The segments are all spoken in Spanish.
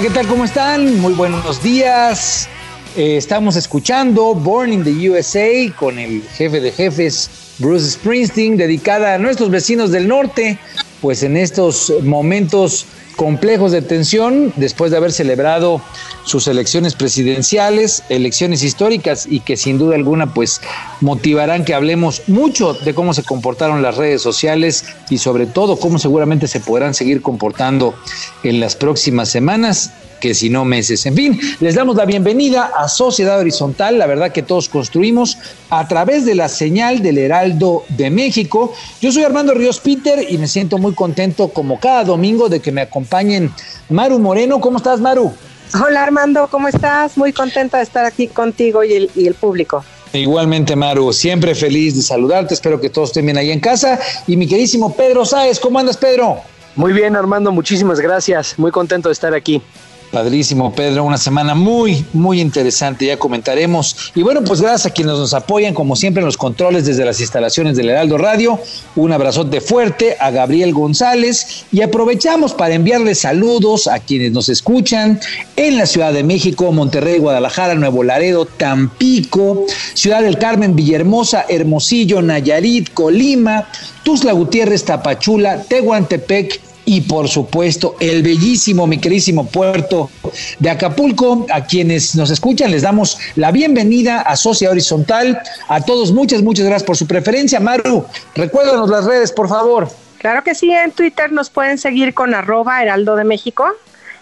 Hola, ¿qué tal? ¿Cómo están? Muy buenos días. Eh, estamos escuchando Born in the USA con el jefe de jefes, Bruce Springsteen, dedicada a nuestros vecinos del norte, pues en estos momentos complejos de tensión, después de haber celebrado sus elecciones presidenciales, elecciones históricas y que sin duda alguna pues motivarán que hablemos mucho de cómo se comportaron las redes sociales y sobre todo cómo seguramente se podrán seguir comportando en las próximas semanas que si no meses. En fin, les damos la bienvenida a Sociedad Horizontal, la verdad que todos construimos a través de la señal del Heraldo de México. Yo soy Armando Ríos Peter y me siento muy contento como cada domingo de que me acompañen Maru Moreno. ¿Cómo estás, Maru? Hola Armando, ¿cómo estás? Muy contenta de estar aquí contigo y el, y el público. Igualmente, Maru, siempre feliz de saludarte. Espero que todos estén bien ahí en casa. Y mi queridísimo Pedro Sáez, ¿cómo andas, Pedro? Muy bien, Armando, muchísimas gracias. Muy contento de estar aquí. Padrísimo, Pedro, una semana muy, muy interesante, ya comentaremos. Y bueno, pues gracias a quienes nos apoyan, como siempre, en los controles desde las instalaciones del Heraldo Radio. Un abrazote fuerte a Gabriel González y aprovechamos para enviarles saludos a quienes nos escuchan en la Ciudad de México, Monterrey, Guadalajara, Nuevo Laredo, Tampico, Ciudad del Carmen, Villahermosa, Hermosillo, Nayarit, Colima, Tuzla Gutiérrez, Tapachula, Tehuantepec, y por supuesto el bellísimo, mi querísimo puerto de Acapulco. A quienes nos escuchan les damos la bienvenida a Socia Horizontal. A todos muchas, muchas gracias por su preferencia. Maru, recuérdanos las redes, por favor. Claro que sí, en Twitter nos pueden seguir con arroba Heraldo de México,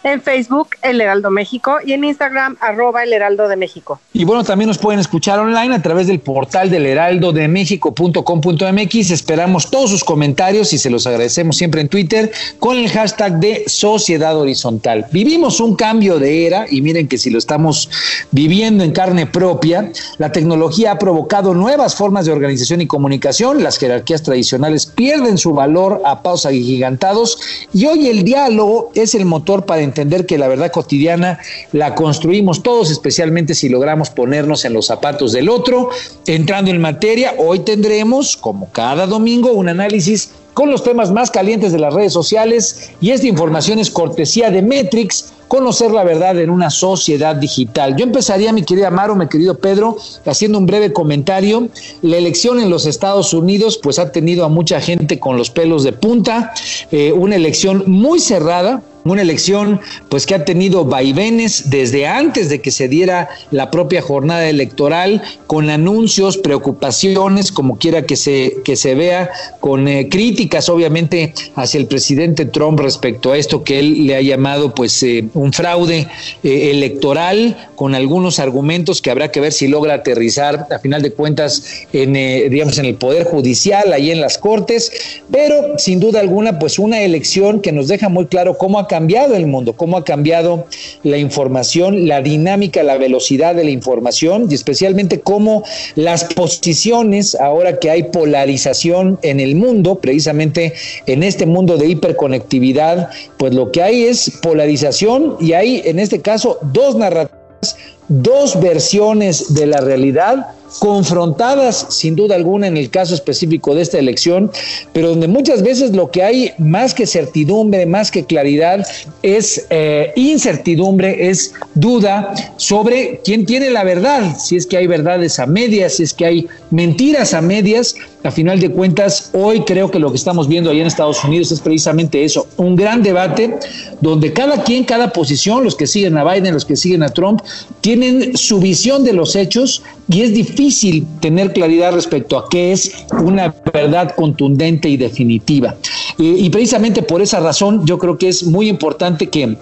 en Facebook El Heraldo México y en Instagram arroba El Heraldo de México. Y bueno, también nos pueden escuchar online a través del portal del heraldodemexico.com.mx. Esperamos todos sus comentarios y se los agradecemos siempre en Twitter con el hashtag de Sociedad Horizontal. Vivimos un cambio de era y miren que si lo estamos viviendo en carne propia, la tecnología ha provocado nuevas formas de organización y comunicación. Las jerarquías tradicionales pierden su valor a pasos agigantados y hoy el diálogo es el motor para entender que la verdad cotidiana la construimos todos, especialmente si logramos ponernos en los zapatos del otro. Entrando en materia, hoy tendremos, como cada domingo, un análisis con los temas más calientes de las redes sociales y esta información es cortesía de Metrix, conocer la verdad en una sociedad digital. Yo empezaría, mi querida Maro, mi querido Pedro, haciendo un breve comentario. La elección en los Estados Unidos, pues ha tenido a mucha gente con los pelos de punta, eh, una elección muy cerrada, una elección pues que ha tenido vaivenes desde antes de que se diera la propia jornada electoral con anuncios, preocupaciones, como quiera que se, que se vea, con eh, críticas obviamente hacia el presidente Trump respecto a esto que él le ha llamado pues eh, un fraude eh, electoral con algunos argumentos que habrá que ver si logra aterrizar a final de cuentas en digamos en el poder judicial, ahí en las cortes, pero sin duda alguna pues una elección que nos deja muy claro cómo ha cambiado el mundo, cómo ha cambiado la información, la dinámica, la velocidad de la información y especialmente cómo las posiciones, ahora que hay polarización en el mundo, precisamente en este mundo de hiperconectividad, pues lo que hay es polarización y hay en este caso dos narrativas, dos versiones de la realidad confrontadas sin duda alguna en el caso específico de esta elección, pero donde muchas veces lo que hay más que certidumbre, más que claridad, es eh, incertidumbre, es duda sobre quién tiene la verdad, si es que hay verdades a medias, si es que hay mentiras a medias. A final de cuentas, hoy creo que lo que estamos viendo allá en Estados Unidos es precisamente eso, un gran debate donde cada quien, cada posición, los que siguen a Biden, los que siguen a Trump, tienen su visión de los hechos y es difícil tener claridad respecto a qué es una verdad contundente y definitiva. y precisamente por esa razón yo creo que es muy importante que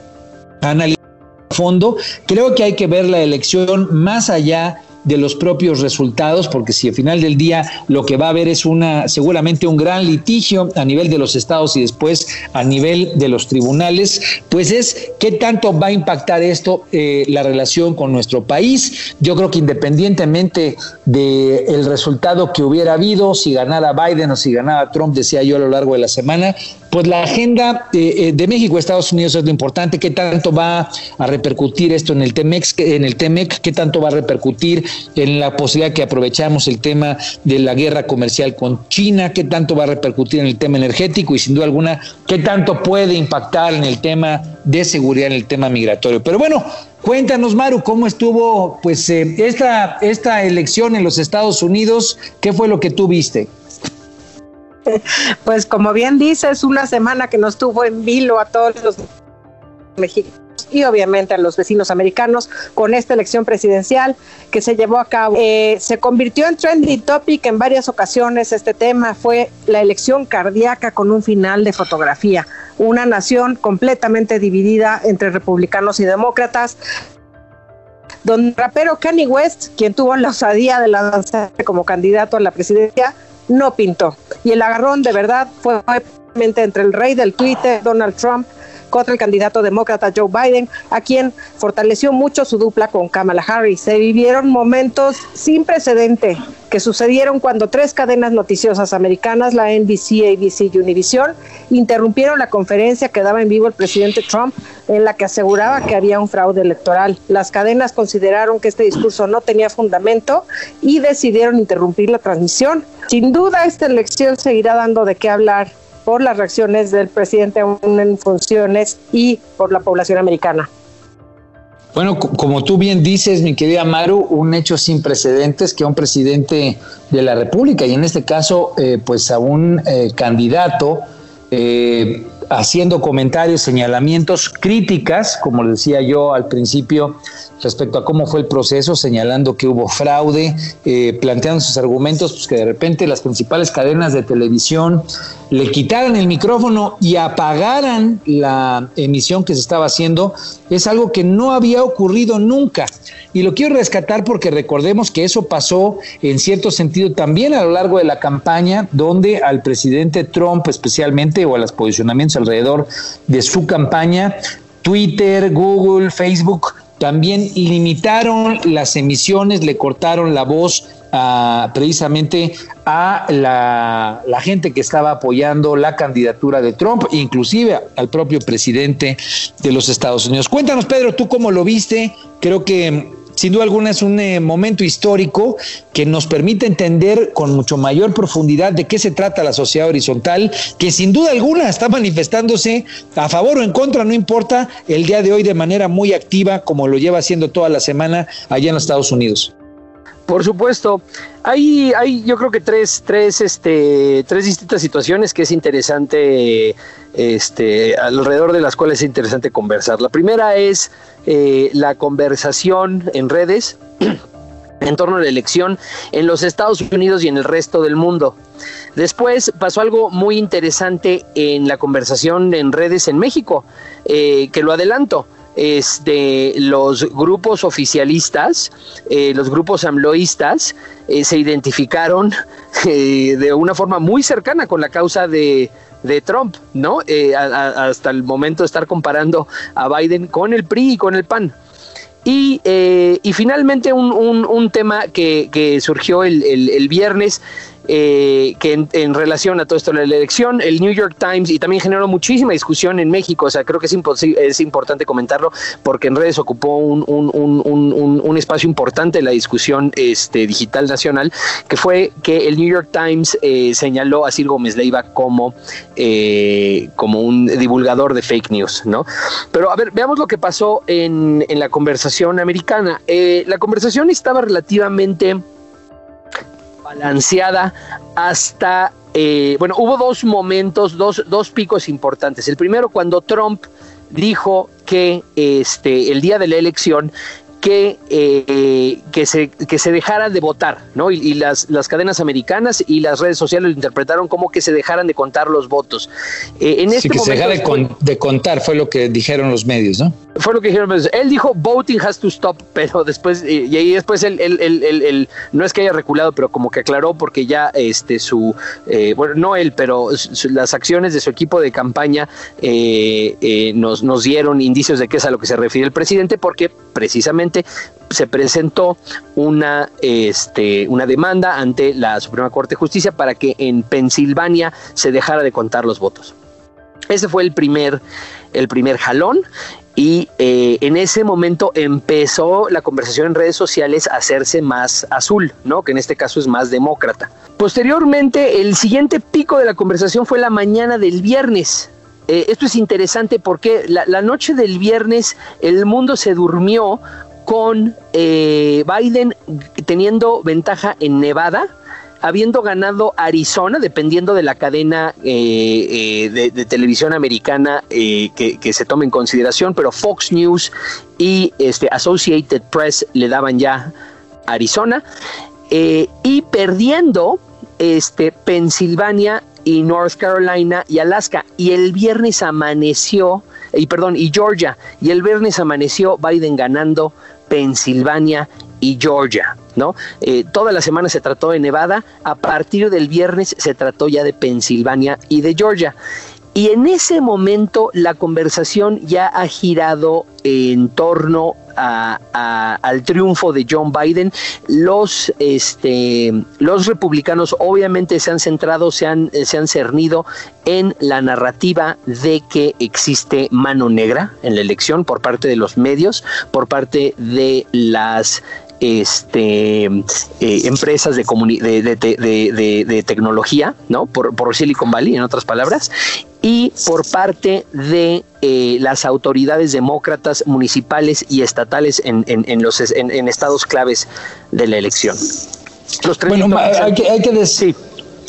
analicemos a fondo. Creo que hay que ver la elección más allá de los propios resultados, porque si al final del día lo que va a haber es una seguramente un gran litigio a nivel de los estados y después a nivel de los tribunales, pues es qué tanto va a impactar esto eh, la relación con nuestro país. Yo creo que independientemente del el resultado que hubiera habido, si ganara Biden o si ganara Trump, decía yo a lo largo de la semana, pues la agenda eh, eh, de México Estados Unidos es lo importante, qué tanto va a repercutir esto en el Temex, en el Temec, qué tanto va a repercutir en la posibilidad que aprovechamos el tema de la guerra comercial con China, qué tanto va a repercutir en el tema energético y sin duda alguna qué tanto puede impactar en el tema de seguridad, en el tema migratorio. Pero bueno, Cuéntanos, Maru, cómo estuvo pues eh, esta, esta elección en los Estados Unidos, ¿qué fue lo que tú viste? Pues como bien dices, una semana que nos tuvo en vilo a todos los mexicanos y obviamente a los vecinos americanos con esta elección presidencial que se llevó a cabo. Eh, se convirtió en trending topic en varias ocasiones. Este tema fue la elección cardíaca con un final de fotografía. Una nación completamente dividida entre republicanos y demócratas el rapero Kanye West, quien tuvo la osadía de lanzarse como candidato a la presidencia, no pintó. Y el agarrón de verdad fue entre el rey del Twitter, Donald Trump, contra el candidato demócrata Joe Biden, a quien fortaleció mucho su dupla con Kamala Harris. Se vivieron momentos sin precedente que sucedieron cuando tres cadenas noticiosas americanas, la NBC, ABC y Univision, interrumpieron la conferencia que daba en vivo el presidente Trump en la que aseguraba que había un fraude electoral. Las cadenas consideraron que este discurso no tenía fundamento y decidieron interrumpir la transmisión. Sin duda esta elección seguirá dando de qué hablar por las reacciones del presidente aún en funciones y por la población americana. Bueno, como tú bien dices, mi querida Maru, un hecho sin precedentes que un presidente de la República y en este caso, eh, pues a un eh, candidato eh, haciendo comentarios, señalamientos, críticas, como decía yo al principio, respecto a cómo fue el proceso, señalando que hubo fraude, eh, planteando sus argumentos, pues que de repente las principales cadenas de televisión le quitaran el micrófono y apagaran la emisión que se estaba haciendo, es algo que no había ocurrido nunca. Y lo quiero rescatar porque recordemos que eso pasó en cierto sentido también a lo largo de la campaña, donde al presidente Trump especialmente, o a los posicionamientos alrededor de su campaña, Twitter, Google, Facebook, también limitaron las emisiones, le cortaron la voz a, precisamente a la, la, gente que estaba apoyando la candidatura de Trump, inclusive al propio presidente de los Estados Unidos. Cuéntanos, Pedro, tú cómo lo viste. Creo que sin duda alguna es un eh, momento histórico que nos permite entender con mucho mayor profundidad de qué se trata la sociedad horizontal, que sin duda alguna está manifestándose a favor o en contra, no importa, el día de hoy de manera muy activa, como lo lleva haciendo toda la semana allá en los Estados Unidos. Por supuesto, hay, hay yo creo que tres, tres, este, tres distintas situaciones que es interesante, este, alrededor de las cuales es interesante conversar. La primera es eh, la conversación en redes en torno a la elección en los Estados Unidos y en el resto del mundo. Después pasó algo muy interesante en la conversación en redes en México, eh, que lo adelanto este, los grupos oficialistas, eh, los grupos amloístas, eh, se identificaron eh, de una forma muy cercana con la causa de, de Trump, ¿no? Hasta el momento de estar comparando a Biden con el PRI y con el PAN. Y, y finalmente un, un- tema que, que surgió el- el viernes, eh, que en, relación a todo esto de la elección, el New York Times, y también generó muchísima discusión en México, o sea, creo que es, es importante comentarlo, porque en redes ocupó un, un- un- espacio importante en la discusión este, digital nacional, que fue que el New York Times eh, señaló a Ciro Gómez Leiva como, eh, como un divulgador de fake news, ¿no? Pero a ver, veamos lo que pasó en, en la conversación americana. La conversación estaba relativamente balanceada hasta, eh, bueno, hubo dos momentos, dos, dos picos importantes. El primero cuando Trump dijo que este, el día de la elección que, eh, que, se, que se dejara de votar, ¿no? Y, y las, las cadenas americanas y las redes sociales lo interpretaron como que se dejaran de contar los votos. Eh, en Sí, este que se momento deja de, con- de contar, fue lo que dijeron los medios, ¿no? fue lo que dijeron. pues, Él dijo voting has to stop, pero después, eh, y ahí después él, él- él- no es que haya reculado, pero como que aclaró porque ya este su, eh, bueno, no él, pero su- las acciones de su equipo de campaña eh, eh, nos, nos dieron indicios de que es a lo que se refiere el presidente, porque precisamente se presentó una, este, una demanda ante la Suprema Corte de Justicia para que en Pensilvania se dejara de contar los votos. Ese fue el primer, el primer jalón. Y eh, en ese momento empezó la conversación en redes sociales a hacerse más azul, ¿no? Que en este caso es más demócrata. Posteriormente, el siguiente pico de la conversación fue la mañana del viernes. Eh, esto es interesante porque la, la noche del viernes el mundo se durmió con eh, Biden teniendo ventaja en Nevada, habiendo ganado Arizona, dependiendo de la cadena eh, eh, de, televisión americana que, que se tome en consideración, pero Fox News y este, Associated Press le daban ya Arizona, y perdiendo este, Pensilvania y North Carolina y Alaska. Y el viernes amaneció, y perdón, y Georgia, y el viernes amaneció Biden ganando Pensilvania y Georgia, ¿no? Eh, toda la semana se trató de Nevada, a partir del viernes se trató ya de Pensilvania y de Georgia. Y en ese momento la conversación ya ha girado en torno a- al triunfo de John Biden. Los, este, los republicanos obviamente se han centrado, se han, eh, se han cernido en la narrativa de que existe mano negra en la elección por parte de los medios, por parte de las este, eh, empresas de, de, de- tecnología, ¿no? Por Silicon Valley, en otras palabras, y por parte de eh, las autoridades demócratas municipales y estatales en, en- en los, en, en estados claves de la elección. Los tres Bueno, hay que, hay que des- Sí.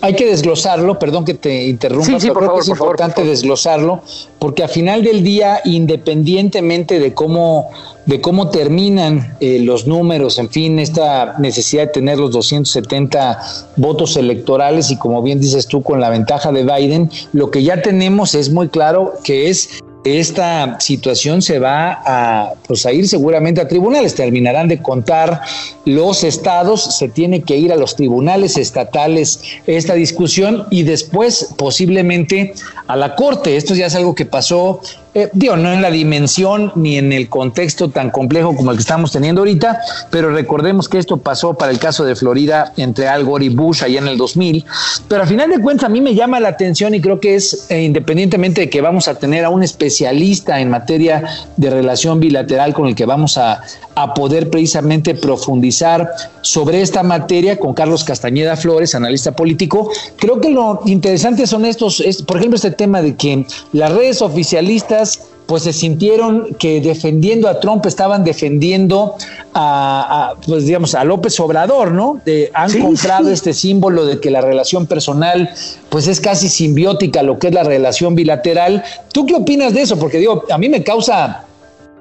hay que desglosarlo, perdón que te interrumpa, Sí, sí, pero por creo favor, que es favor, importante por desglosarlo, porque a final del día, independientemente de cómo, de cómo terminan eh, los números, en fin, esta necesidad de tener los 270 votos electorales y como bien dices tú, con la ventaja de Biden, lo que ya tenemos es muy claro que es esta situación se va a, pues, a ir seguramente a tribunales, terminarán de contar los estados, se tiene que ir a los tribunales estatales esta discusión y después posiblemente a la corte. Esto ya es algo que pasó, eh, digo, no en la dimensión ni en el contexto tan complejo como el que estamos teniendo ahorita, pero recordemos que esto pasó para el caso de Florida entre Al Gore y Bush allá en el 2000, pero a final de cuentas a mí me llama la atención y creo que es, eh, independientemente de que vamos a tener a un especialista en materia de relación bilateral con el que vamos a, a poder precisamente profundizar sobre esta materia con Carlos Castañeda Flores, analista político. Creo que lo interesante son estos, es, por ejemplo, este tema de que las redes oficialistas pues se sintieron que defendiendo a Trump estaban defendiendo a, a, pues digamos a López Obrador, ¿no? De- han Sí, comprado sí. este símbolo de que la relación personal pues es casi simbiótica lo que es la relación bilateral. ¿Tú qué opinas de eso? Porque digo, a mí me causa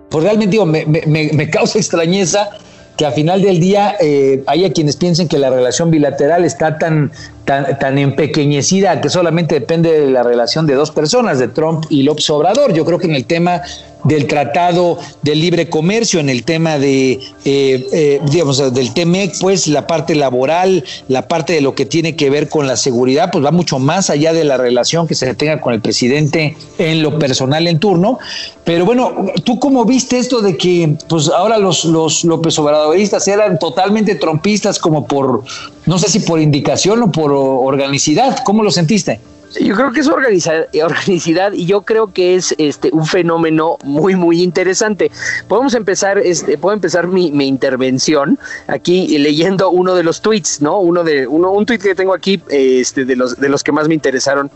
pues realmente digo, me, me- me- me causa extrañeza que a final del día eh, haya quienes piensen que la relación bilateral está tan tan, tan empequeñecida que solamente depende de la relación de dos personas, de Trump y López Obrador. Yo creo que en el tema del Tratado de Libre Comercio, en el tema de, eh, eh, digamos, del TEMEC, pues la parte laboral, la parte de lo que tiene que ver con la seguridad, pues va mucho más allá de la relación que se tenga con el presidente en lo personal en turno. Pero bueno, ¿tú cómo viste esto de que pues ahora los, los López Obradoristas eran totalmente trompistas como por, no sé si por indicación o por organicidad? ¿Cómo lo sentiste? Yo creo que es organicidad y yo creo que es este un fenómeno muy muy interesante. Podemos empezar, este, puedo empezar mi, mi, intervención aquí leyendo uno de los tweets, ¿no? Uno de uno, un tweet que tengo aquí, este, de los de los que más me interesaron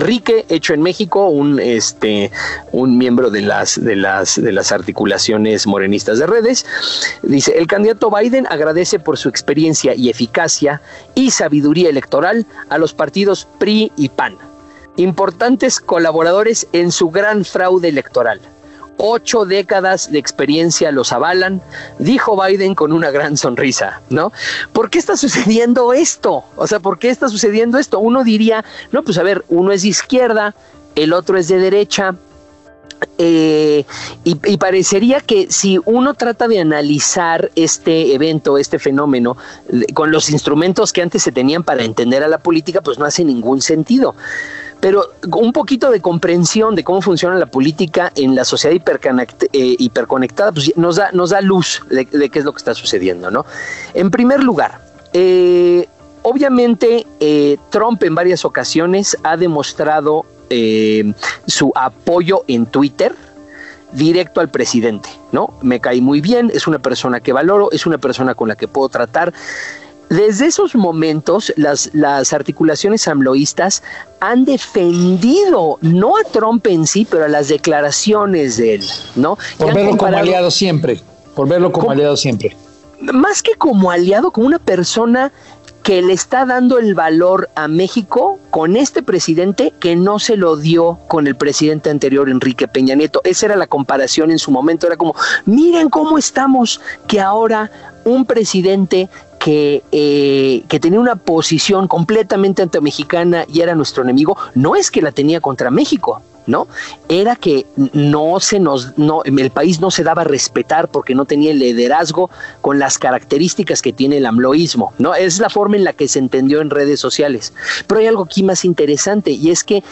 Rique, hecho en México, un, este, un miembro de las, de, las, de las articulaciones morenistas de redes, dice, el candidato Biden agradece por su experiencia y eficacia y sabiduría electoral a los partidos PRI y PAN, importantes colaboradores en su gran fraude electoral ocho décadas de experiencia los avalan, dijo Biden con una gran sonrisa, ¿no? ¿Por qué está sucediendo esto? O sea, ¿por qué está sucediendo esto? Uno diría, no, pues a ver, uno es de izquierda, el otro es de derecha, eh, y, y, parecería que si uno trata de analizar este evento, este fenómeno, con los instrumentos que antes se tenían para entender a la política, pues no hace ningún sentido pero un poquito de comprensión de cómo funciona la política en la sociedad eh, hiperconectada, pues nos da, luz de, qué es lo que está sucediendo, ¿no? En primer lugar, eh, obviamente eh, Trump en varias ocasiones ha demostrado su apoyo en Twitter directo al presidente, ¿no? Me cae muy bien, es una persona que valoro, es una persona con la que puedo tratar. Desde esos momentos, las, las articulaciones amloístas han defendido, no a Trump en sí, pero a las declaraciones de él, ¿no? Por verlo como aliado siempre, por verlo como, aliado siempre. Más que como aliado, como una persona que le está dando el valor a México con este presidente que no se lo dio con el presidente anterior, Enrique Peña Nieto. Esa era la comparación en su momento. Era como, miren cómo estamos, que ahora un presidente que, eh, que tenía una posición completamente anti-mexicana y era nuestro enemigo, no es que la tenía contra México, ¿no? Era que no se nos, no, el país no se daba a respetar porque no tenía el liderazgo con las características que tiene el amloísmo, ¿no? Es la forma en la que se entendió en redes sociales. Pero hay algo aquí más interesante y es que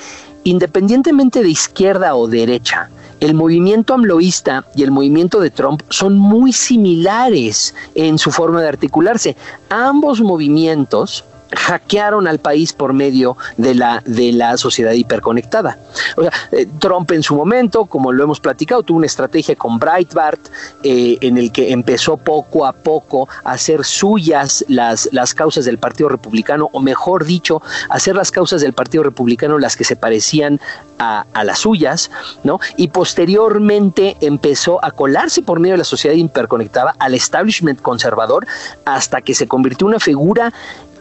independientemente de izquierda o derecha, el movimiento amloísta y el movimiento de Trump son muy similares en su forma de articularse. Ambos movimientos hackearon al país por medio de la, de la sociedad hiperconectada. O sea, eh, Trump en su momento, como lo hemos platicado, tuvo una estrategia con Breitbart eh, en el que empezó poco a poco a hacer suyas las, las causas del Partido Republicano, o mejor dicho, hacer las causas del Partido Republicano las que se parecían a, las suyas, ¿no? Y posteriormente empezó a colarse por medio de la sociedad hiperconectada al establishment conservador hasta que se convirtió en una figura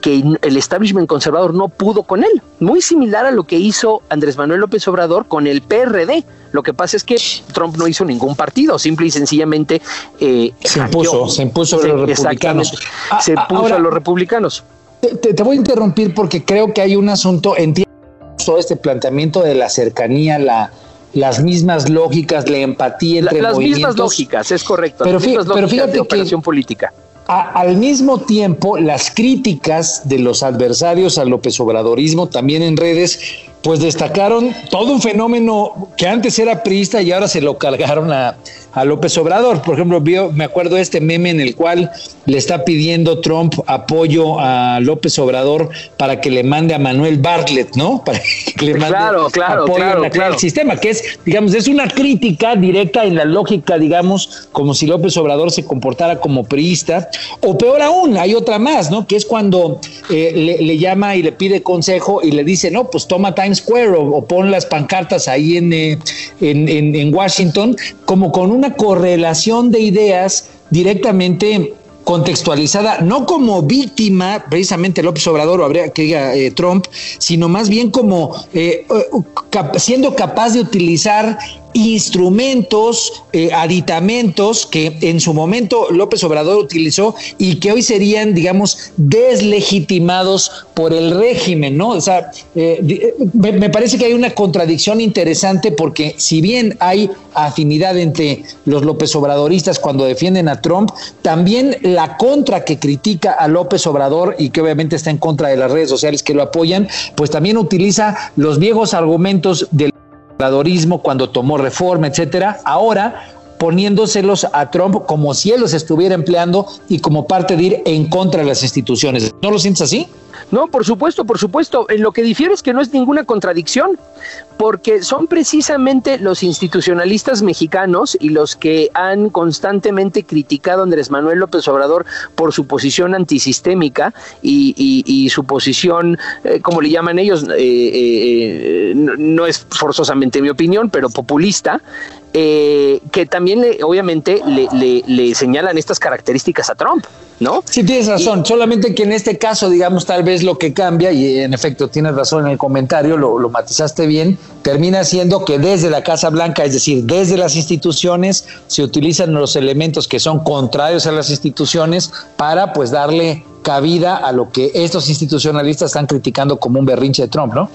que el establishment conservador no pudo con él. Muy similar a lo que hizo Andrés Manuel López Obrador con el PRD. Lo que pasa es que Trump no hizo ningún partido, simple y sencillamente eh, se, impuso, se impuso, a los republicanos. se puso a los republicanos. Te, te, voy a interrumpir porque creo que hay un asunto, entiendo todo este planteamiento de la cercanía, la, las mismas lógicas, la empatía entre la, Las mismas lógicas, es correcto. Pero, fíjate, pero fíjate de operación política al mismo tiempo, las críticas de los adversarios al López Obradorismo, también en redes, pues destacaron todo un fenómeno que antes era priista y ahora se lo cargaron a, a López Obrador. Por ejemplo, vio, me acuerdo de este meme en el cual le está pidiendo Trump apoyo a López Obrador para que le mande a Manuel Bartlett, ¿no? Para que le mande claro, claro, apoyo claro, a claro. el sistema, que es, digamos, es una crítica directa en la lógica, digamos, como si López Obrador se comportara como priista. O peor aún, hay otra más, ¿no? Que es cuando eh, le, le, llama y le pide consejo y le dice, no, pues toma Times Square o, o pon las pancartas ahí en, eh, en, en, en Washington, como con una correlación de ideas directamente contextualizada, no como víctima, precisamente López Obrador o habría que diga eh, Trump, sino más bien como eh, cap siendo capaz de utilizar instrumentos, eh, aditamentos que en su momento López Obrador utilizó y que hoy serían, digamos, deslegitimados por el régimen, ¿no? O sea, eh, eh, me, parece que hay una contradicción interesante porque si bien hay afinidad entre los López Obradoristas cuando defienden a Trump, también la contra que critica a López Obrador y que obviamente está en contra de las redes sociales que lo apoyan, pues también utiliza los viejos argumentos del cuando tomó reforma, etcétera. Ahora poniéndoselos a Trump como si él los estuviera empleando y como parte de ir en contra de las instituciones. ¿No lo sientes así? No, por supuesto, por supuesto. En lo que difiere es que no es ninguna contradicción, porque son precisamente los institucionalistas mexicanos y los que han constantemente criticado a Andrés Manuel López Obrador por su posición antisistémica y, y, y su posición, eh, como le llaman ellos, eh, eh, no, es forzosamente mi opinión, pero populista, eh, que también le, obviamente le, señalan estas características a Trump, ¿no? Sí, tienes razón, y, solamente que en este caso, digamos, tal vez lo que cambia, y en efecto tienes razón en el comentario, lo, lo matizaste bien, termina siendo que desde la Casa Blanca, es decir, desde las instituciones, se utilizan los elementos que son contrarios a las instituciones para pues darle cabida a lo que estos institucionalistas están criticando como un berrinche de Trump, ¿no?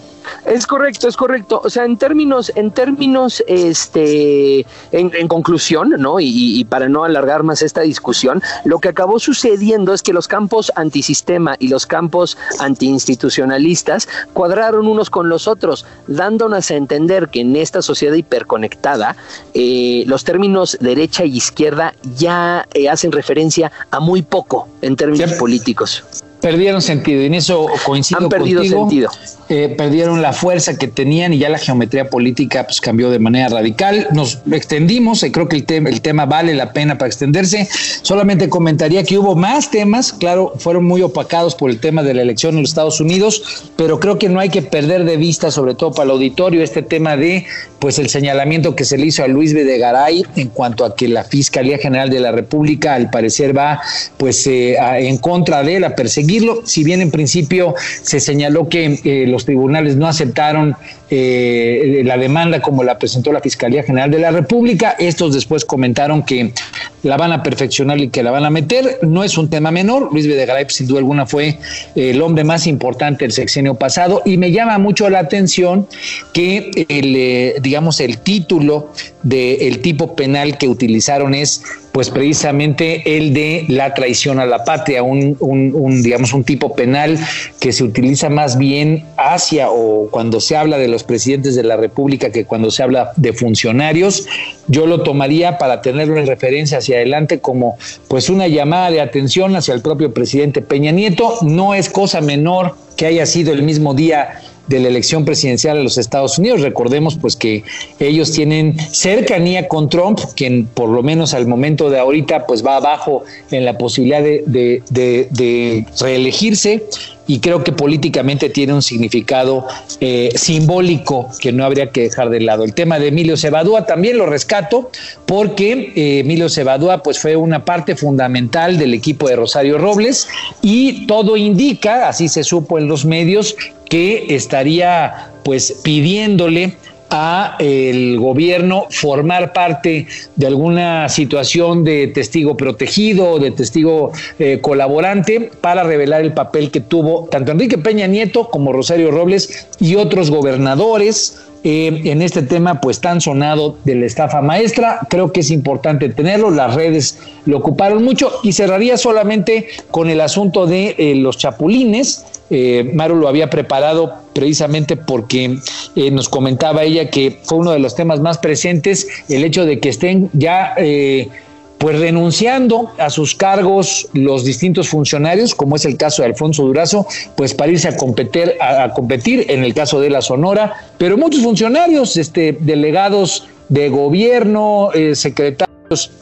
Es correcto, es correcto. O sea, en términos, en términos, este, en, en conclusión, ¿no? Y, y, para no alargar más esta discusión, lo que acabó sucediendo es que los campos antisistema y los campos antiinstitucionalistas cuadraron unos con los otros, dándonos a entender que en esta sociedad hiperconectada, eh, los términos derecha y izquierda ya eh, hacen referencia a muy poco en términos ¿Sí? políticos perdieron sentido y en eso coincido Han perdido contigo. sentido. Eh, perdieron la fuerza que tenían y ya la geometría política pues cambió de manera radical. Nos extendimos y creo que el, te el tema vale la pena para extenderse. Solamente comentaría que hubo más temas, claro, fueron muy opacados por el tema de la elección en los Estados Unidos, pero creo que no hay que perder de vista, sobre todo para el auditorio, este tema de pues el señalamiento que se le hizo a Luis Videgaray en cuanto a que la Fiscalía General de la República al parecer va pues eh, a, en contra de él a perseguirlo, si bien en principio se señaló que eh, los tribunales no aceptaron eh, la demanda como la presentó la Fiscalía General de la República. Estos después comentaron que la van a perfeccionar y que la van a meter. No es un tema menor. Luis Videgaray, sin duda alguna, fue el hombre más importante del sexenio pasado y me llama mucho la atención que el, eh, digamos, el título del tipo penal que utilizaron es pues precisamente el de la traición a la patria, un, digamos un tipo penal que se utiliza más bien hacia o cuando se habla de los presidentes de la República que cuando se habla de funcionarios. Yo lo tomaría para tenerlo en referencia hacia adelante como pues una llamada de atención hacia el propio presidente Peña Nieto. No es cosa menor que haya sido el mismo día de la elección presidencial de los Estados Unidos. Recordemos pues que ellos tienen cercanía con Trump, quien por lo menos al momento de ahorita pues va abajo en la posibilidad de, reelegirse y creo que políticamente tiene un significado eh, simbólico que no habría que dejar de lado. El tema de Emilio Cebadúa también lo rescato porque eh, Emilio Cebadúa pues fue una parte fundamental del equipo de Rosario Robles y todo indica, así se supo en los medios, que estaría pues pidiéndole a el gobierno formar parte de alguna situación de testigo protegido o de testigo eh, colaborante para revelar el papel que tuvo tanto Enrique Peña Nieto como Rosario Robles y otros gobernadores eh, en este tema pues tan sonado de la estafa maestra. Creo que es importante tenerlo, las redes lo ocuparon mucho y cerraría solamente con el asunto de eh, los chapulines. Eh, Maru lo había preparado precisamente porque eh, nos comentaba ella que fue uno de los temas más presentes el hecho de que estén ya eh, pues renunciando a sus cargos los distintos funcionarios, como es el caso de Alfonso Durazo, pues para irse a competir, a, competir en el caso de la Sonora, pero muchos funcionarios, este, delegados de gobierno, eh, secretarios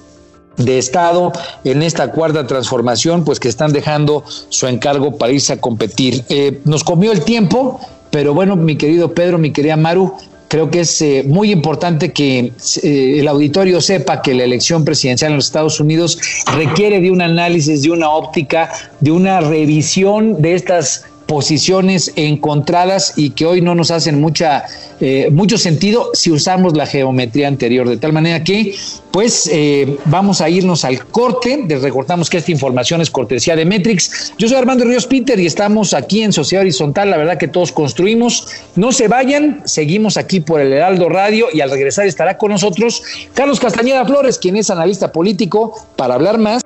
de Estado en esta cuarta transformación, pues que están dejando su encargo para irse a competir. Eh, nos comió el tiempo, pero bueno, mi querido Pedro, mi querida Maru, creo que es eh, muy importante que eh, el auditorio sepa que la elección presidencial en los Estados Unidos requiere de un análisis, de una óptica, de una revisión de estas posiciones encontradas y que hoy no nos hacen mucha, eh, mucho sentido si usamos la geometría anterior. De tal manera que, pues, eh, vamos a irnos al corte. Les recordamos que esta información es cortesía de Metrix. Yo soy Armando Ríos Peter y estamos aquí en Sociedad Horizontal. La verdad que todos construimos. No se vayan, seguimos aquí por el Heraldo Radio y al regresar estará con nosotros Carlos Castañeda Flores, quien es analista político, para hablar más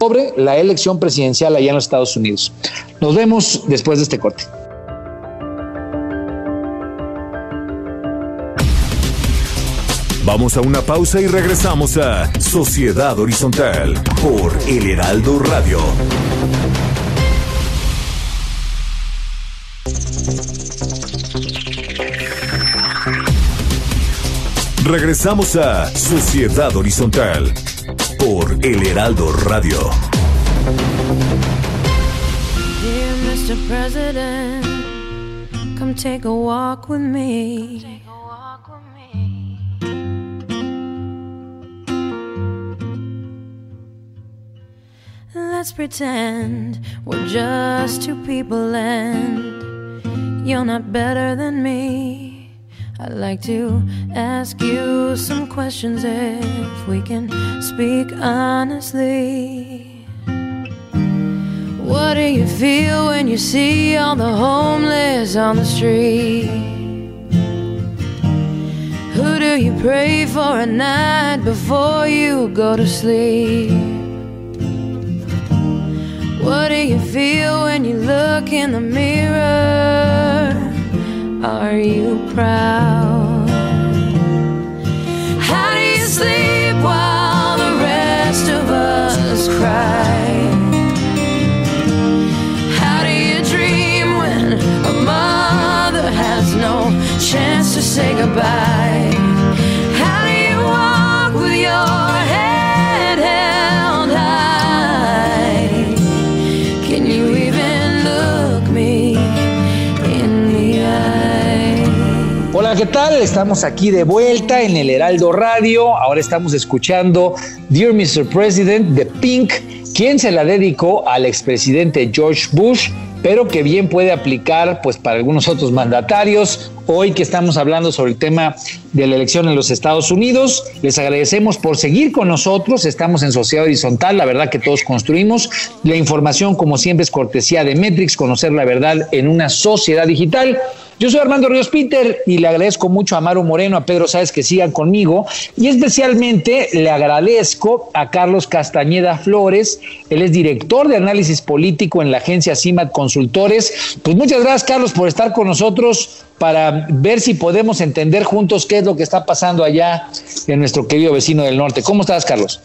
sobre la elección presidencial allá en los Estados Unidos. Nos vemos después de este corte. Vamos a una pausa y regresamos a Sociedad Horizontal por El Heraldo Radio. Regresamos a Sociedad Horizontal por El Heraldo Radio. Dear Mr. President, come take a walk with me. Let's pretend we're just two people and you're not better than me. I'd like to ask you some questions if we can speak honestly. What do you feel when you see all the homeless on the street? Who do you pray for at night before you go to sleep? What do you feel when you look in the mirror? Are you proud? How do you sleep while the rest of us cry? How do you dream when a mother has no chance to say goodbye? ¿Qué tal? Estamos aquí de vuelta en el Heraldo Radio. Ahora estamos escuchando Dear Mr. President de Pink, quien se la dedicó al expresidente George Bush, pero que bien puede aplicar pues para algunos otros mandatarios. Hoy que estamos hablando sobre el tema de la elección en los Estados Unidos, les agradecemos por seguir con nosotros. Estamos en Sociedad Horizontal, la verdad que todos construimos. La información, como siempre, es cortesía de Metrix, conocer la verdad en una sociedad digital. Yo soy Armando Ríos Peter y le agradezco mucho a Maru Moreno, a Pedro Sáez que sigan conmigo y especialmente le agradezco a Carlos Castañeda Flores, él es director de análisis político en la agencia CIMAT Consultores. Pues muchas gracias Carlos por estar con nosotros para ver si podemos entender juntos qué es lo que está pasando allá en nuestro querido vecino del norte. ¿Cómo estás Carlos?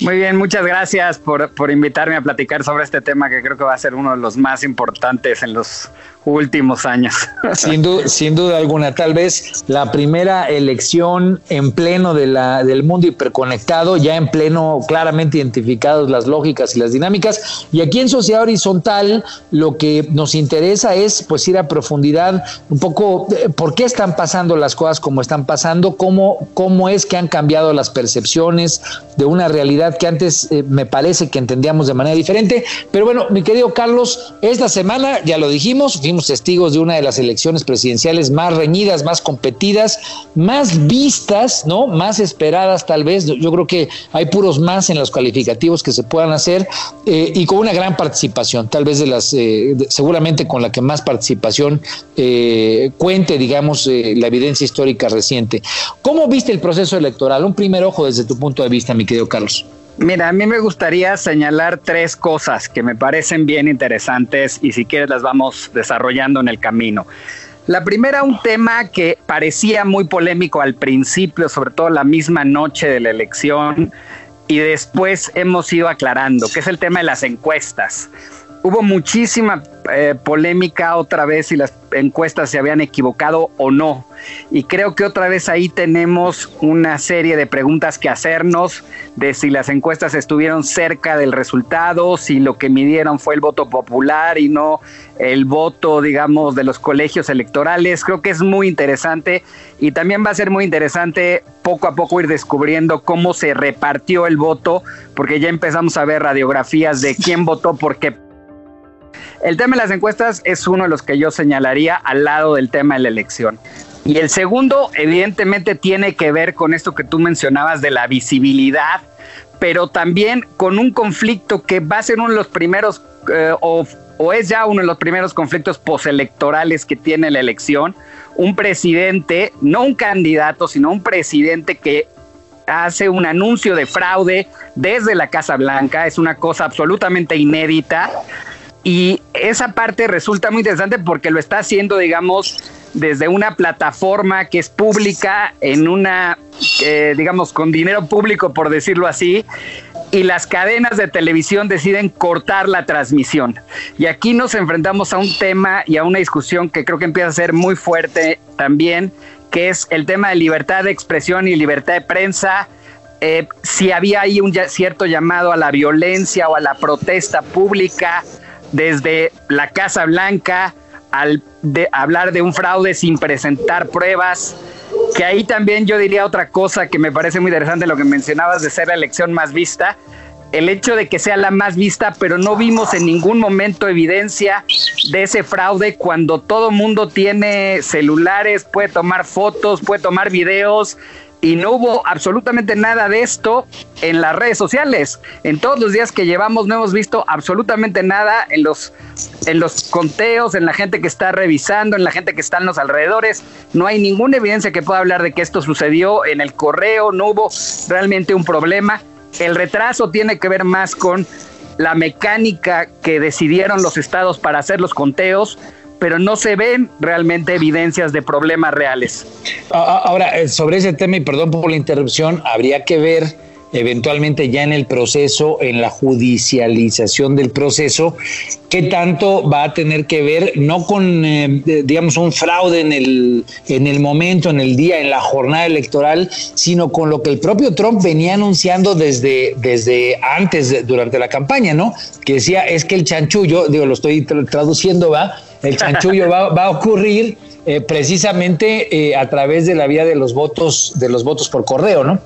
Muy bien, muchas gracias por, por, invitarme a platicar sobre este tema que creo que va a ser uno de los más importantes en los últimos años. Sin, du sin duda alguna, tal vez la primera elección en pleno del mundo hiperconectado, ya en pleno, claramente identificados las lógicas y las dinámicas. Y aquí en Sociedad Horizontal lo que nos interesa es pues ir a profundidad un poco por qué están pasando las cosas como están pasando, cómo, cómo es que han cambiado las percepciones de una realidad que antes eh, me parece que entendíamos de manera diferente. Pero bueno, mi querido Carlos, esta semana, ya lo dijimos, fuimos testigos de una de las elecciones presidenciales más reñidas, más competidas, más vistas, ¿no? Más esperadas tal vez. Yo creo que hay puros más en los calificativos que se puedan hacer eh, y con una gran participación, tal vez de las, eh, seguramente con la que más participación eh, cuente, digamos, la evidencia histórica reciente. ¿Cómo viste el proceso electoral? Un primer ojo desde tu punto de vista, mi querido Carlos. Mira, a mí me gustaría señalar tres cosas que me parecen bien interesantes y si quieres las vamos desarrollando en el camino. La primera, un tema que parecía muy polémico al principio, sobre todo la misma noche de la elección, y después hemos ido aclarando, que es el tema de las encuestas. Hubo muchísima eh, polémica otra vez si las encuestas se habían equivocado o no. Y creo que otra vez ahí tenemos una serie de preguntas que hacernos de si las encuestas estuvieron cerca del resultado, si lo que midieron fue el voto popular y no el voto, digamos, de los colegios electorales. Creo que es muy interesante y también va a ser muy interesante poco a poco ir descubriendo cómo se repartió el voto, porque ya empezamos a ver radiografías de quién votó por qué El tema de las encuestas es uno de los que yo señalaría al lado del tema de la elección. Y el segundo, evidentemente, tiene que ver con esto que tú mencionabas de la visibilidad, pero también con un conflicto que va a ser uno de los primeros, eh, o, es ya uno de los primeros conflictos postelectorales que tiene la elección. Un presidente, no un candidato, sino un presidente que hace un anuncio de fraude desde la Casa Blanca, es una cosa absolutamente inédita. Y esa parte resulta muy interesante porque lo está haciendo, digamos, desde una plataforma que es pública, en una, eh, digamos, con dinero público, por decirlo así, y las cadenas de televisión deciden cortar la transmisión. Y aquí nos enfrentamos a un tema y a una discusión que creo que empieza a ser muy fuerte también, que es el tema de libertad de expresión y libertad de prensa. Eh, si había ahí un cierto llamado a la violencia o a la protesta pública desde la Casa Blanca, al de hablar de un fraude sin presentar pruebas, que ahí también yo diría otra cosa que me parece muy interesante lo que mencionabas de ser la elección más vista, el hecho de que sea la más vista, pero no vimos en ningún momento evidencia de ese fraude cuando todo mundo tiene celulares, puede tomar fotos, puede tomar videos y no hubo absolutamente nada de esto en las redes sociales. En todos los días que llevamos no hemos visto absolutamente nada en los, en los conteos, en la gente que está revisando, en la gente que está en los alrededores. No hay ninguna evidencia que pueda hablar de que esto sucedió en el correo, no hubo realmente un problema. El retraso tiene que ver más con la mecánica que decidieron los estados para hacer los conteos, pero no se ven realmente evidencias de problemas reales. Ahora, eh, sobre ese tema, y perdón por la interrupción, habría que ver eventualmente ya en el proceso, en la judicialización del proceso, qué tanto va a tener que ver, no con, eh, digamos, un fraude en el, en el momento, en el día, en la jornada electoral, sino con lo que el propio Trump venía anunciando desde, desde antes, durante la campaña, ¿no? Que decía, es que el chanchullo, digo, lo estoy traduciendo, va, el chanchullo va, va a ocurrir eh, precisamente eh, a través de la vía de los votos, de los votos por correo, ¿no?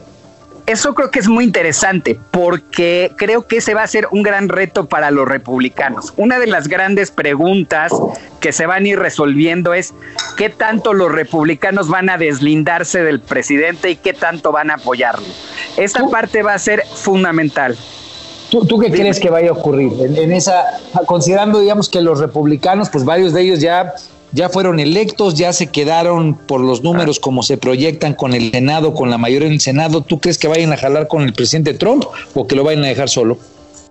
Eso creo que es muy interesante porque creo que ese va a ser un gran reto para los republicanos. Una de las grandes preguntas que se van a ir resolviendo es qué tanto los republicanos van a deslindarse del presidente y qué tanto van a apoyarlo. Esta parte va a ser fundamental. ¿Tú, tú qué crees que vaya a ocurrir? En, en, esa, considerando, digamos, que los republicanos, pues varios de ellos ya ya fueron electos, ya se quedaron por los números como se proyectan con el Senado, con la mayoría en el Senado. ¿Tú crees que vayan a jalar con el presidente Trump o que lo vayan a dejar solo?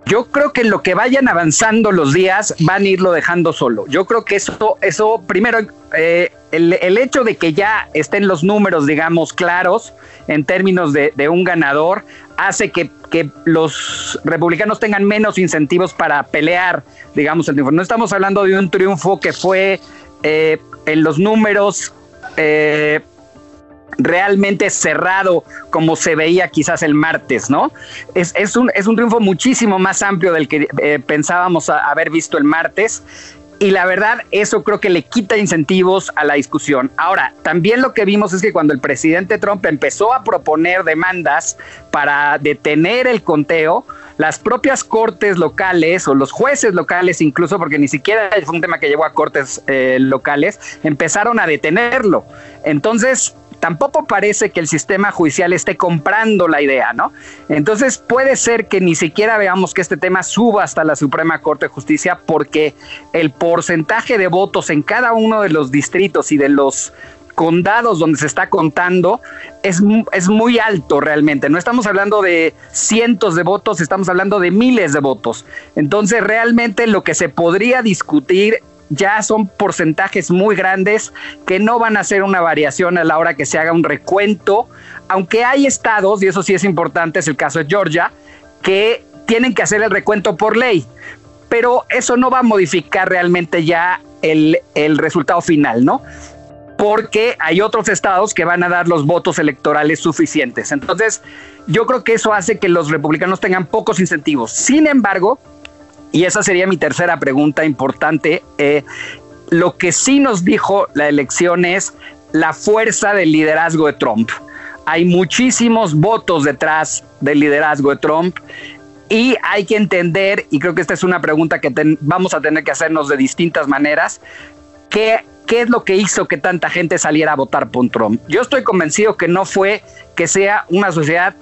Yo creo que lo que vayan avanzando los días van a irlo dejando solo. Yo creo que eso, eso primero, eh, el, el, hecho de que ya estén los números, digamos, claros en términos de, de un ganador, hace que, que, los republicanos tengan menos incentivos para pelear, digamos, el triunfo. No estamos hablando de un triunfo que fue eh, en los números eh, realmente cerrado como se veía quizás el martes, ¿no? Es, es, un, es un triunfo muchísimo más amplio del que eh, pensábamos haber visto el martes. Y la verdad, eso creo que le quita incentivos a la discusión. Ahora, también lo que vimos es que cuando el presidente Trump empezó a proponer demandas para detener el conteo, las propias cortes locales o los jueces locales incluso, porque ni siquiera fue un tema que llegó a cortes eh, locales, empezaron a detenerlo. Entonces, tampoco parece que el sistema judicial esté comprando la idea, ¿no? Entonces puede ser que ni siquiera veamos que este tema suba hasta la Suprema Corte de Justicia porque el porcentaje de votos en cada uno de los distritos y de los condados donde se está contando es, es muy alto realmente. No estamos hablando de cientos de votos, estamos hablando de miles de votos. Entonces realmente lo que se podría discutir ya son porcentajes muy grandes que no van a hacer una variación a la hora que se haga un recuento, aunque hay estados, y eso sí es importante, es el caso de Georgia, que tienen que hacer el recuento por ley, pero eso no va a modificar realmente ya el, el resultado final, ¿no? porque hay otros estados que van a dar los votos electorales suficientes. Entonces, yo creo que eso hace que los republicanos tengan pocos incentivos. Sin embargo, y esa sería mi tercera pregunta importante, eh, lo que sí nos dijo la elección es la fuerza del liderazgo de Trump. Hay muchísimos votos detrás del liderazgo de Trump y hay que entender, y creo que esta es una pregunta que vamos a tener que hacernos de distintas maneras, ¿qué, ¿qué es lo que hizo que tanta gente saliera a votar por Trump? Yo estoy convencido que no fue que sea una sociedad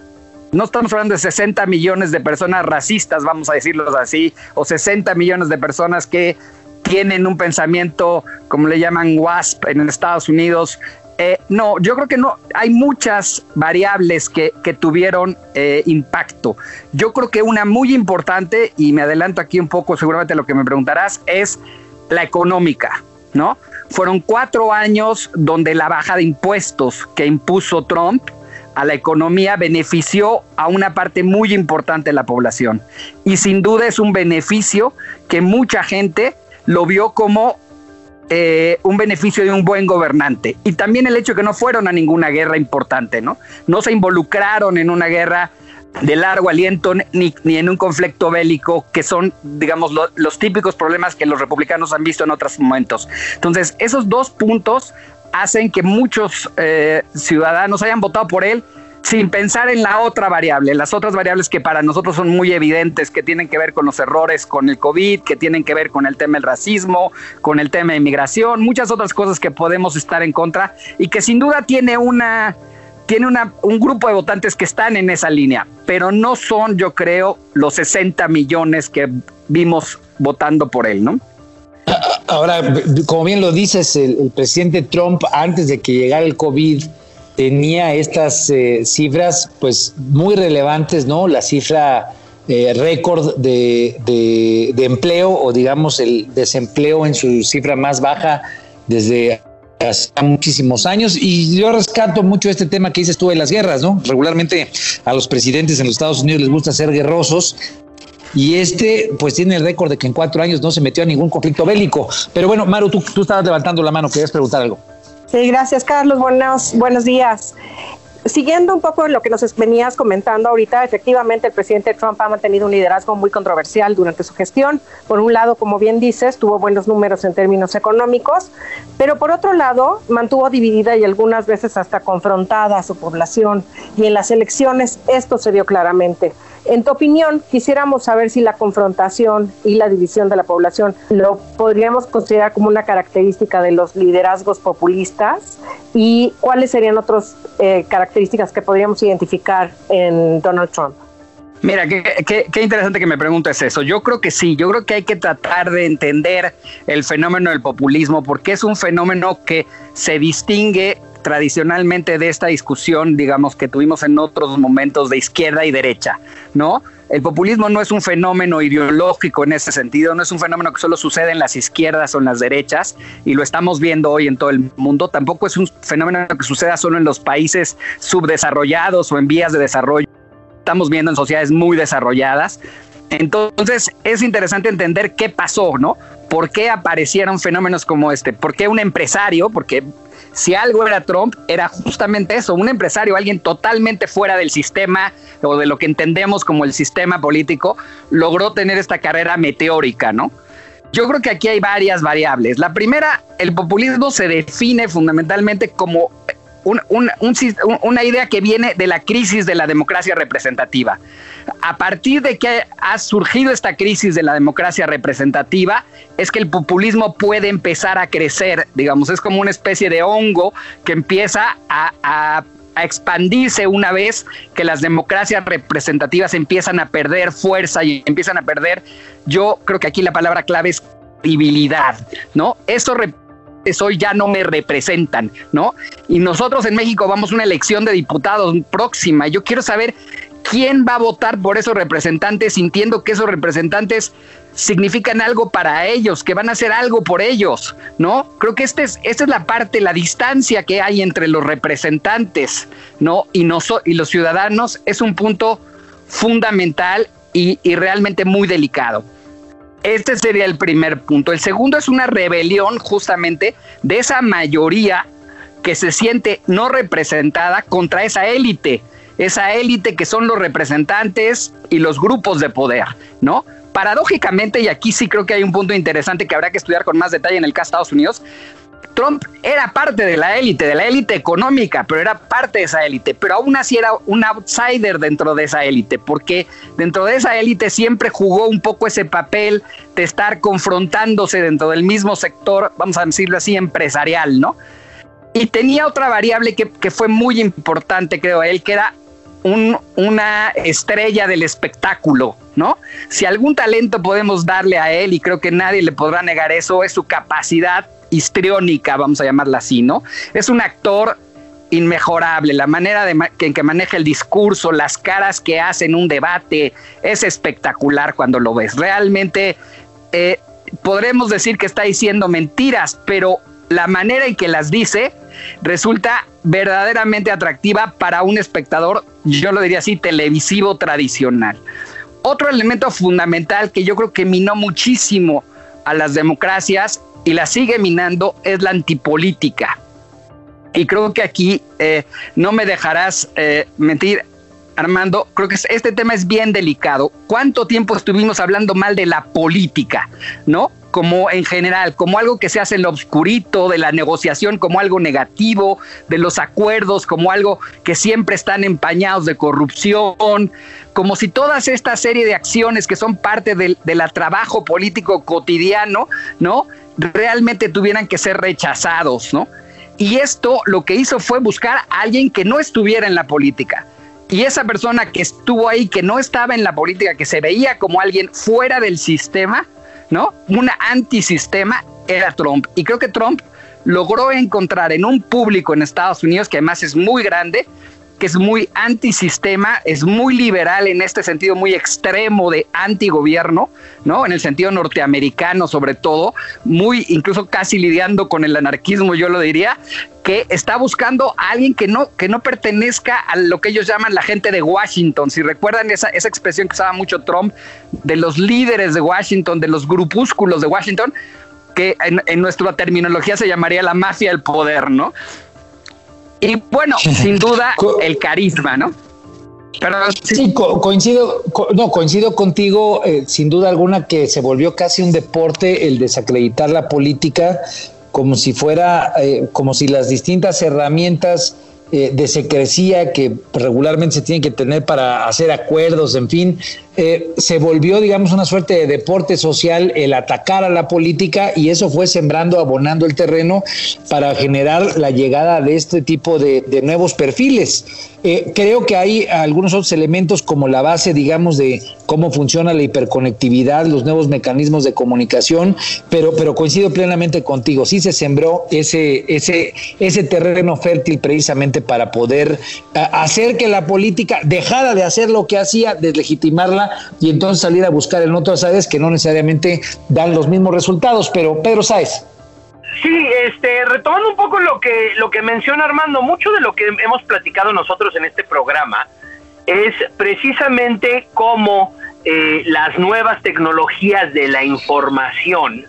no estamos hablando de 60 millones de personas racistas, vamos a decirlo así, o 60 millones de personas que tienen un pensamiento, como le llaman WASP en Estados Unidos. Eh, no, yo creo que no, hay muchas variables que, que tuvieron eh, impacto. Yo creo que una muy importante, y me adelanto aquí un poco seguramente lo que me preguntarás, es la económica, ¿no? Fueron cuatro años donde la baja de impuestos que impuso Trump a la economía benefició a una parte muy importante de la población. Y sin duda es un beneficio que mucha gente lo vio como eh, un beneficio de un buen gobernante. Y también el hecho de que no fueron a ninguna guerra importante, ¿no? No se involucraron en una guerra de largo aliento ni, ni en un conflicto bélico, que son, digamos, lo- los típicos problemas que los republicanos han visto en otros momentos. Entonces, esos dos puntos hacen que muchos eh, ciudadanos hayan votado por él sin pensar en la otra variable, las otras variables que para nosotros son muy evidentes, que tienen que ver con los errores con el COVID, que tienen que ver con el tema del racismo, con el tema de inmigración, muchas otras cosas que podemos estar en contra y que sin duda tiene una tiene una, un grupo de votantes que están en esa línea, pero no son, yo creo, los 60 millones que vimos votando por él, ¿no? Ahora, como bien lo dices, el, presidente Trump, antes de que llegara el COVID, tenía estas eh, cifras pues muy relevantes, ¿no? La cifra eh, récord de- de empleo o digamos el desempleo en su cifra más baja desde hace muchísimos años y yo rescato mucho este tema que dices tú de las guerras, ¿no? Regularmente a los presidentes en los Estados Unidos les gusta ser guerrosos y este, pues tiene el récord de que en cuatro años no se metió a ningún conflicto bélico. Pero bueno, Maru, tú, estabas levantando la mano, querías preguntar algo. Sí, gracias Carlos, buenos, buenos días. Siguiendo un poco lo que nos venías comentando ahorita, efectivamente el presidente Trump ha mantenido un liderazgo muy controversial durante su gestión. Por un lado, como bien dices, tuvo buenos números en términos económicos, pero por otro lado, mantuvo dividida y algunas veces hasta confrontada a su población. Y en las elecciones esto se vio claramente. En tu opinión, quisiéramos saber si la confrontación y la división de la población lo podríamos considerar como una característica de los liderazgos populistas y cuáles serían otras eh, características que podríamos identificar en Donald Trump. Mira, qué, qué- qué interesante que me preguntes eso. Yo creo que sí, yo creo que hay que tratar de entender el fenómeno del populismo porque es un fenómeno que se distingue tradicionalmente de esta discusión, digamos, que tuvimos en otros momentos de izquierda y derecha, ¿no? El populismo no es un fenómeno ideológico en ese sentido, no es un fenómeno que solo sucede en las izquierdas o en las derechas, y lo estamos viendo hoy en todo el mundo, tampoco es un fenómeno que suceda solo en los países subdesarrollados o en vías de desarrollo estamos viendo en sociedades muy desarrolladas. Entonces es interesante entender qué pasó, ¿no? ¿Por qué aparecieron fenómenos como este? ¿Por qué un empresario? Porque si algo era Trump, era justamente eso, un empresario, alguien totalmente fuera del sistema o de lo que entendemos como el sistema político, logró tener esta carrera meteórica, ¿no? Yo creo que aquí hay varias variables. La primera, el populismo se define fundamentalmente como una idea que viene de la crisis de la democracia representativa. A partir de que ha surgido esta crisis de la democracia representativa, es que el populismo puede empezar a crecer, digamos, es como una especie de hongo que empieza a, expandirse una vez que las democracias representativas empiezan a perder fuerza y empiezan a perder, yo creo que aquí la palabra clave es credibilidad, ¿no? Eso hoy ya no me representan, ¿no? Y nosotros en México vamos a una elección de diputados próxima. Yo quiero saber quién va a votar por esos representantes sintiendo que esos representantes significan algo para ellos, que van a hacer algo por ellos, ¿no? Creo que este es, esta es la parte, la distancia que hay entre los representantes, ¿no? Y, noso- y los ciudadanos es un punto fundamental y, y realmente muy delicado. Este sería el primer punto. El segundo es una rebelión justamente de esa mayoría que se siente no representada contra esa élite, esa élite que son los representantes y los grupos de poder, ¿no? Paradójicamente, y aquí sí creo que hay un punto interesante que habrá que estudiar con más detalle en el caso de Estados Unidos, Trump era parte de la élite, de la élite económica, pero era parte de esa élite, pero aún así era un outsider dentro de esa élite, porque dentro de esa élite siempre jugó un poco ese papel de estar confrontándose dentro del mismo sector, vamos a decirlo así, empresarial, ¿no? Y tenía otra variable que, fue muy importante, creo él, que era un, una estrella del espectáculo, ¿no? Si algún talento podemos darle a él, y creo que nadie le podrá negar eso, es su capacidad histriónica, vamos a llamarla así, ¿no? Es un actor inmejorable, la manera en que maneja el discurso, las caras que hace en un debate, es espectacular cuando lo ves. Realmente eh, podremos decir que está diciendo mentiras, pero la manera en que las dice resulta verdaderamente atractiva para un espectador, yo lo diría así, televisivo tradicional. Otro elemento fundamental que yo creo que minó muchísimo a las democracias y la sigue minando es la antipolítica. Y creo que aquí eh, no me dejarás eh, mentir, Armando, creo que este tema es bien delicado. ¿Cuánto tiempo estuvimos hablando mal de la política, no? Como en general, como algo que se hace en lo oscurito, de la negociación como algo negativo, de los acuerdos como algo que siempre están empañados de corrupción, como si todas esta serie de acciones que son parte del, del trabajo político cotidiano, ¿no? Realmente tuvieran que ser rechazados, ¿no? Y esto lo que hizo fue buscar a alguien que no estuviera en la política. Y esa persona que estuvo ahí, que no estaba en la política, que se veía como alguien fuera del sistema, ¿no? Una antisistema, era Trump. Y creo que Trump logró encontrar en un público en Estados Unidos, que además es muy grande, que es muy antisistema, es muy liberal en este sentido muy extremo de antigobierno, ¿no? En el sentido norteamericano sobre todo, muy incluso casi lidiando con el anarquismo, yo lo diría, que está buscando a alguien que no, que no pertenezca a lo que ellos llaman la gente de Washington. Si recuerdan esa, esa expresión que usaba mucho Trump de los líderes de Washington, de los grupúsculos de Washington, que en, en nuestra terminología se llamaría la mafia del poder, ¿no? Y bueno, sin duda, el carisma, ¿no? Pero, sí, coincido, no, coincido contigo, eh, sin duda alguna, que se volvió casi un deporte el desacreditar la política como si fuera, eh, como si las distintas herramientas eh, de secrecía que regularmente se tienen que tener para hacer acuerdos, en fin, eh, se volvió, digamos, una suerte de deporte social el atacar a la política y eso fue sembrando, abonando el terreno para generar la llegada de este tipo de, nuevos perfiles. Eh, creo que hay algunos otros elementos como la base, digamos, de cómo funciona la hiperconectividad, los nuevos mecanismos de comunicación, pero, pero coincido plenamente contigo, sí se sembró ese, ese, ese terreno fértil precisamente para poder hacer que la política dejara de hacer lo que hacía, deslegitimarla y entonces salir a buscar en otras áreas que no necesariamente dan los mismos resultados. Pero Pedro Sáez. Sí, este, retomando un poco lo que, lo que menciona Armando, mucho de lo que hemos platicado nosotros en este programa es precisamente cómo eh, las nuevas tecnologías de la información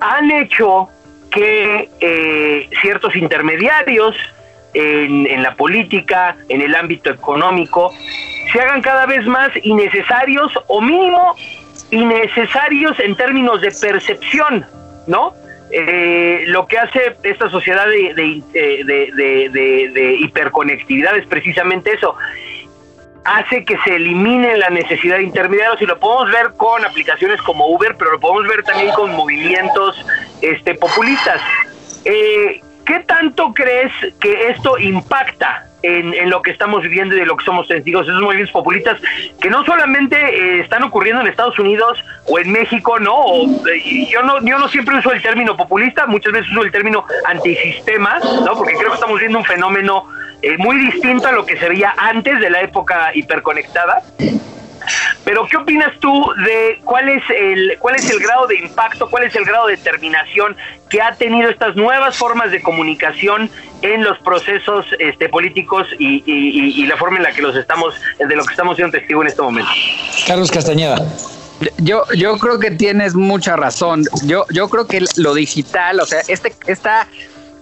han hecho que eh, ciertos intermediarios en, en, la política, en el ámbito económico, se hagan cada vez más innecesarios o mínimo innecesarios en términos de percepción, ¿no? Eh, lo que hace esta sociedad de, de, de, hiperconectividad es precisamente eso. Hace que se elimine la necesidad de intermediarios y lo podemos ver con aplicaciones como Uber, pero lo podemos ver también con movimientos este, populistas. Eh, ¿Qué tanto crees que esto impacta en, lo que estamos viviendo y de lo que somos testigos, esos movimientos populistas que no solamente eh, están ocurriendo en Estados Unidos o en México, no, eh, yo no, yo no siempre uso el término populista, muchas veces uso el término antisistema, ¿no? porque creo que estamos viendo un fenómeno eh, muy distinto a lo que se veía antes de la época hiperconectada. Pero ¿qué opinas tú de cuál es el cuál es el grado de impacto, cuál es el grado de determinación que ha tenido estas nuevas formas de comunicación en los procesos este, políticos y, la forma en la que los estamos de lo que estamos siendo testigo en este momento? Carlos Castañeda. Yo, yo creo que tienes mucha razón. Yo, yo creo que lo digital, o sea, este, esta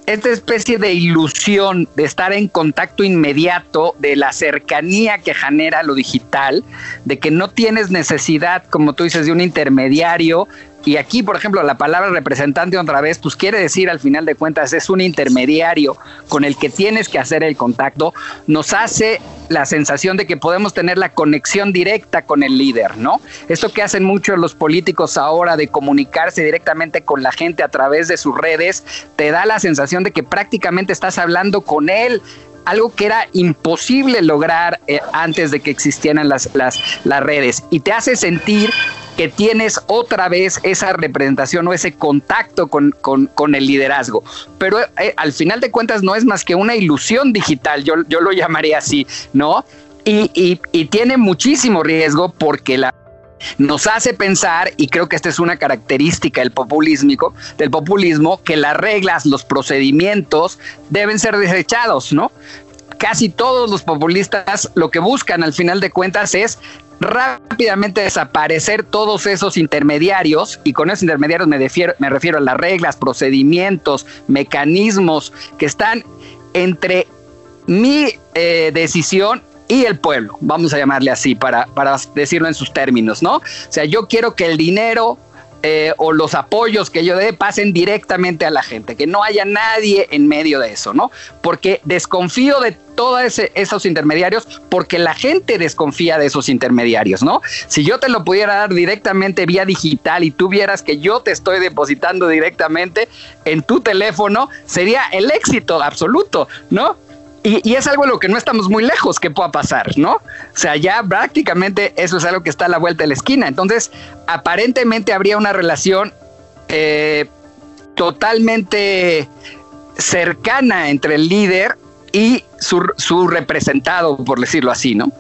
esta especie de ilusión de estar en contacto inmediato, de la cercanía que genera lo digital, de que no tienes necesidad, como tú dices, de un intermediario, y aquí, por ejemplo, la palabra representante otra vez, pues quiere decir al final de cuentas es un intermediario con el que tienes que hacer el contacto, nos hace la sensación de que podemos tener la conexión directa con el líder, ¿no? Esto que hacen muchos los políticos ahora de comunicarse directamente con la gente a través de sus redes, te da la sensación de que prácticamente estás hablando con él, algo que era imposible lograr eh, antes de que existieran las, las, las redes y te hace sentir que tienes otra vez esa representación o ese contacto con, con, con el liderazgo. Pero eh, al final de cuentas no es más que una ilusión digital, yo, yo lo llamaría así, ¿no? Y, y, y tiene muchísimo riesgo porque la nos hace pensar, y creo que esta es una característica del populismo, del populismo, que las reglas, los procedimientos deben ser desechados, ¿no? Casi todos los populistas lo que buscan al final de cuentas es rápidamente desaparecer todos esos intermediarios, y con esos intermediarios me refiero, a las reglas, procedimientos, mecanismos que están entre mi eh, decisión y el pueblo, vamos a llamarle así para, para decirlo en sus términos, ¿no? O sea, yo quiero que el dinero eh, o los apoyos que yo dé pasen directamente a la gente, que no haya nadie en medio de eso, ¿no? Porque desconfío de todos esos intermediarios porque la gente desconfía de esos intermediarios, ¿no? Si yo te lo pudiera dar directamente vía digital y tú vieras que yo te estoy depositando directamente en tu teléfono, sería el éxito absoluto, ¿no? Y, es algo de lo que no estamos muy lejos que pueda pasar, ¿no? O sea, ya prácticamente eso es algo que está a la vuelta de la esquina. Entonces, aparentemente habría una relación eh, totalmente cercana entre el líder y su, su, representado, por decirlo así, ¿no?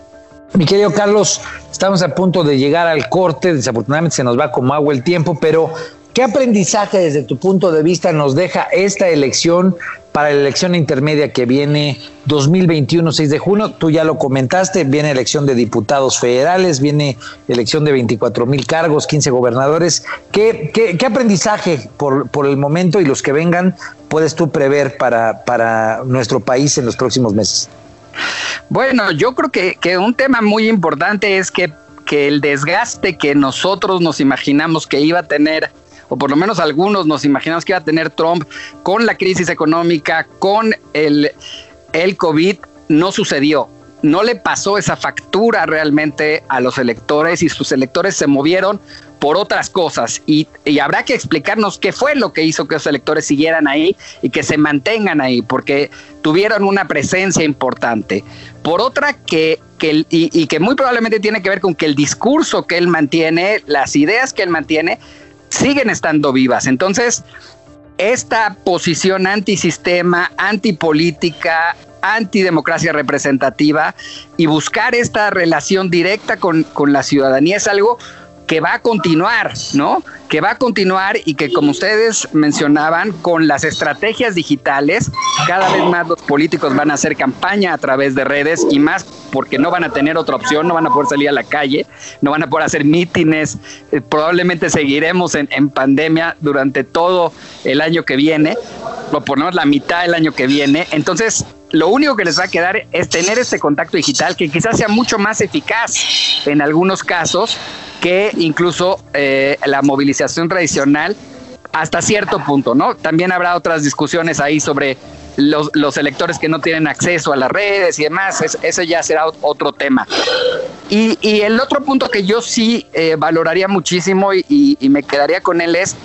Mi querido Carlos, estamos a punto de llegar al corte, desafortunadamente se nos va como agua el tiempo, pero ¿qué aprendizaje desde tu punto de vista nos deja esta elección para la elección intermedia que viene 2021, 6 de junio. Tú ya lo comentaste, viene elección de diputados federales, viene elección de 24 mil cargos, 15 gobernadores. ¿Qué, qué, aprendizaje por, por, el momento y los que vengan puedes tú prever para, para nuestro país en los próximos meses? Bueno, yo creo que, que un tema muy importante es que, que el desgaste que nosotros nos imaginamos que iba a tener o por lo menos algunos nos imaginamos que iba a tener Trump con la crisis económica, con el, el COVID, no sucedió. No le pasó esa factura realmente a los electores y sus electores se movieron por otras cosas y, y, habrá que explicarnos qué fue lo que hizo que los electores siguieran ahí y que se mantengan ahí, porque tuvieron una presencia importante. Por otra, que, que y, que muy probablemente tiene que ver con que el discurso que él mantiene, las ideas que él mantiene, siguen estando vivas. Entonces, esta posición antisistema, antipolítica, antidemocracia representativa y buscar esta relación directa con, con la ciudadanía es algo que va a continuar, ¿no? Que va a continuar y que como ustedes mencionaban, con las estrategias digitales, cada vez más los políticos van a hacer campaña a través de redes y más porque no van a tener otra opción, no van a poder salir a la calle, no van a poder hacer mítines, eh, probablemente seguiremos en, en, pandemia durante todo el año que viene, o por lo menos la mitad del año que viene. Entonces, lo único que les va a quedar es tener este contacto digital que quizás sea mucho más eficaz en algunos casos que incluso eh, la movilización tradicional hasta cierto punto, ¿no? También habrá otras discusiones ahí sobre los, electores que no tienen acceso a las redes y demás, es, ese ya será otro tema. Y, el otro punto que yo sí eh, valoraría muchísimo y me quedaría con él es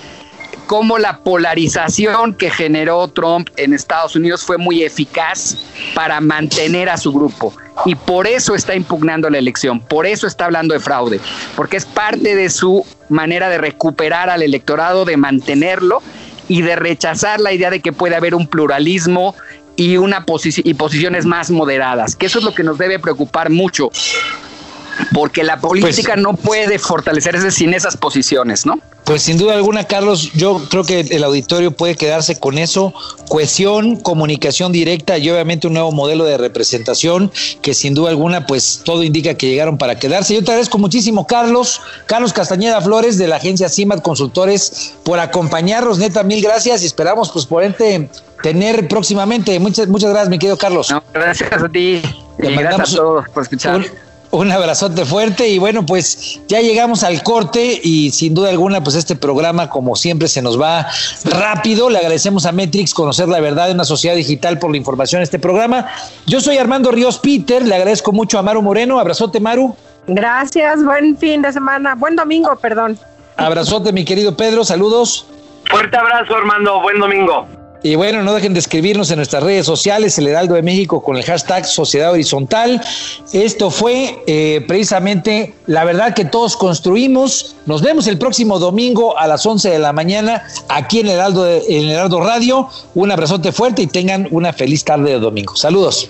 cómo la polarización que generó Trump en Estados Unidos fue muy eficaz para mantener a su grupo. Y por eso está impugnando la elección, por eso está hablando de fraude, porque es parte de su manera de recuperar al electorado, de mantenerlo y de rechazar la idea de que puede haber un pluralismo y, una y posiciones más moderadas, que eso es lo que nos debe preocupar mucho, porque la política pues, no puede fortalecerse sin esas posiciones, ¿no? Pues sin duda alguna, Carlos, yo creo que el auditorio puede quedarse con eso, cohesión, comunicación directa y obviamente un nuevo modelo de representación que sin duda alguna, pues todo indica que llegaron para quedarse. Yo te agradezco muchísimo, Carlos, Carlos Castañeda Flores de la agencia CIMAT Consultores por acompañarnos, neta, mil gracias y esperamos pues poderte tener próximamente. Muchas, muchas gracias, mi querido Carlos. No, gracias a ti y gracias a todos por escuchar. Un, Un abrazote fuerte y bueno, pues ya llegamos al corte y sin duda alguna, pues este programa como siempre se nos va rápido. Le agradecemos a Metrix conocer la verdad de una sociedad digital por la información de este programa. Yo soy Armando Ríos Peter, le agradezco mucho a Maru Moreno. Abrazote, Maru. Gracias, buen fin de semana, buen domingo, perdón. Abrazote, mi querido Pedro, saludos. Fuerte abrazo, Armando. Buen domingo. Y bueno, no dejen de escribirnos en nuestras redes sociales, el Heraldo de México con el hashtag Sociedad Horizontal. Esto fue eh, precisamente la verdad que todos construimos. Nos vemos el próximo domingo a las 11 de la mañana aquí en Heraldo, en Heraldo Radio. Un abrazote fuerte y tengan una feliz tarde de domingo. Saludos.